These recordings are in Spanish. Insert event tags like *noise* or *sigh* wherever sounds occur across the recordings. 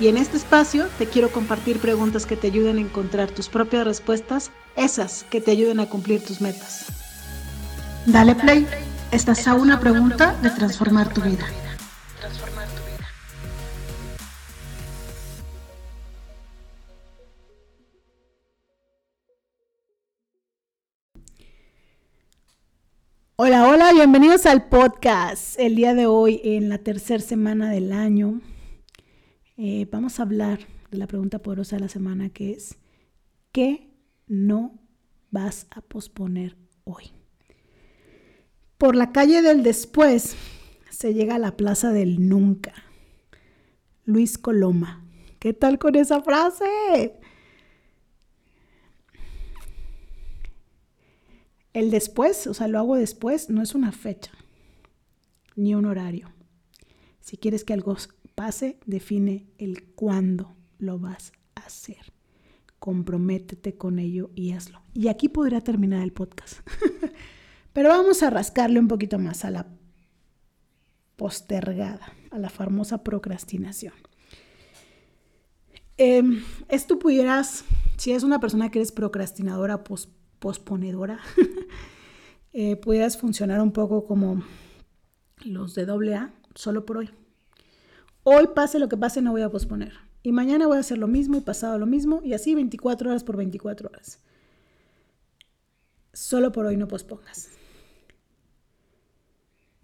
Y en este espacio te quiero compartir preguntas que te ayuden a encontrar tus propias respuestas, esas que te ayuden a cumplir tus metas. Dale play, estás a una pregunta de transformar tu vida. Hola, hola, bienvenidos al podcast. El día de hoy, en la tercera semana del año, eh, vamos a hablar de la pregunta poderosa de la semana que es, ¿qué no vas a posponer hoy? Por la calle del después se llega a la plaza del nunca. Luis Coloma. ¿Qué tal con esa frase? El después, o sea, lo hago después, no es una fecha ni un horario. Si quieres que algo pase, define el cuándo lo vas a hacer. Comprométete con ello y hazlo. Y aquí podría terminar el podcast. *laughs* Pero vamos a rascarle un poquito más a la postergada, a la famosa procrastinación. Eh, esto pudieras, si es una persona que eres procrastinadora, pues posponedora, *laughs* eh, pudieras funcionar un poco como los de doble solo por hoy. Hoy pase lo que pase, no voy a posponer. Y mañana voy a hacer lo mismo y pasado lo mismo y así 24 horas por 24 horas. Solo por hoy no pospongas.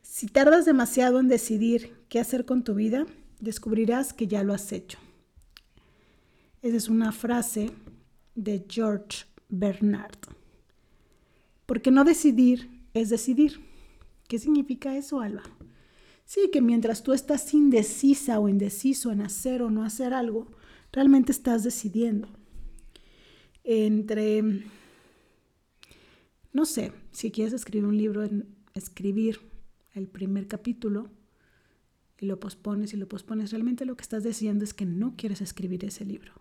Si tardas demasiado en decidir qué hacer con tu vida, descubrirás que ya lo has hecho. Esa es una frase de George Bernard. Porque no decidir es decidir. ¿Qué significa eso, Alba? Sí, que mientras tú estás indecisa o indeciso en hacer o no hacer algo, realmente estás decidiendo. Entre, no sé, si quieres escribir un libro, escribir el primer capítulo y lo pospones y lo pospones, realmente lo que estás diciendo es que no quieres escribir ese libro.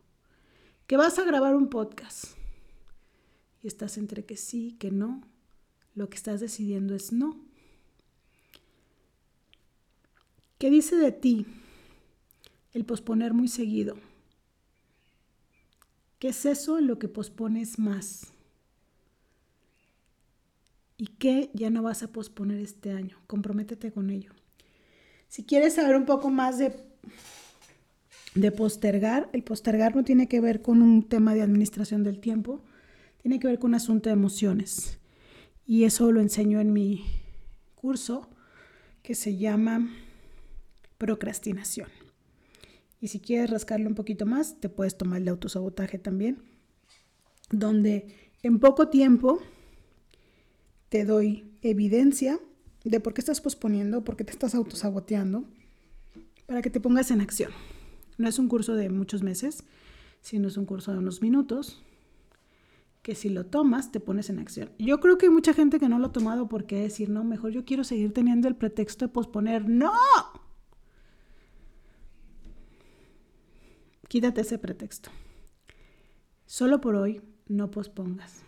Que vas a grabar un podcast y estás entre que sí, que no, lo que estás decidiendo es no. ¿Qué dice de ti el posponer muy seguido? ¿Qué es eso en lo que pospones más? ¿Y qué ya no vas a posponer este año? Comprométete con ello. Si quieres saber un poco más de, de postergar, el postergar no tiene que ver con un tema de administración del tiempo, tiene que ver con un asunto de emociones. Y eso lo enseño en mi curso que se llama procrastinación. Y si quieres rascarlo un poquito más, te puedes tomar el autosabotaje también, donde en poco tiempo te doy evidencia de por qué estás posponiendo, por qué te estás autosaboteando, para que te pongas en acción. No es un curso de muchos meses, sino es un curso de unos minutos, que si lo tomas te pones en acción. Yo creo que hay mucha gente que no lo ha tomado porque decir, no, mejor yo quiero seguir teniendo el pretexto de posponer. No. Quítate ese pretexto. Solo por hoy no pospongas.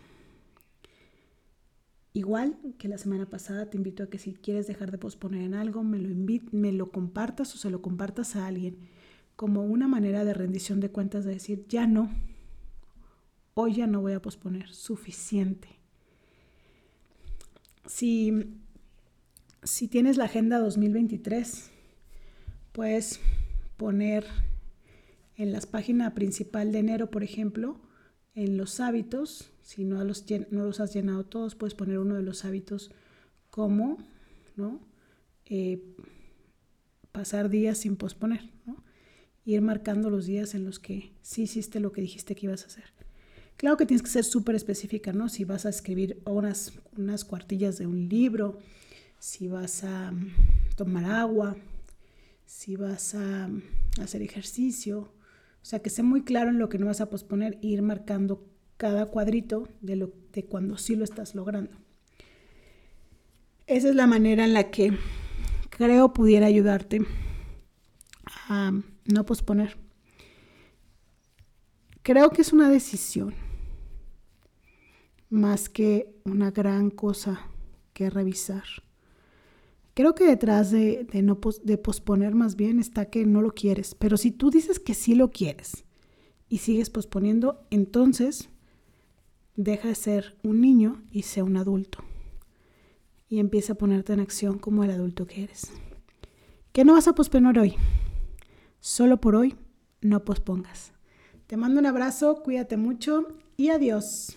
Igual que la semana pasada, te invito a que si quieres dejar de posponer en algo, me lo, me lo compartas o se lo compartas a alguien como una manera de rendición de cuentas de decir, ya no, hoy ya no voy a posponer, suficiente. Si, si tienes la agenda 2023, puedes poner en la página principal de enero, por ejemplo, en los hábitos, si no los, no los has llenado todos, puedes poner uno de los hábitos como, ¿no? Eh, pasar días sin posponer, ¿no? Ir marcando los días en los que sí hiciste lo que dijiste que ibas a hacer. Claro que tienes que ser súper específica, ¿no? Si vas a escribir unas, unas cuartillas de un libro, si vas a mm, tomar agua, si vas a mm, hacer ejercicio. O sea, que sea muy claro en lo que no vas a posponer e ir marcando cada cuadrito de, lo, de cuando sí lo estás logrando. Esa es la manera en la que creo pudiera ayudarte a no posponer. Creo que es una decisión más que una gran cosa que revisar. Creo que detrás de, no de posponer más bien está que no lo quieres, pero si tú dices que sí lo quieres y sigues posponiendo, entonces deja de ser un niño y sea un adulto y empieza a ponerte en acción como el adulto que eres. ¿Qué no vas a posponer hoy? Solo por hoy, no pospongas. Te mando un abrazo, cuídate mucho y adiós.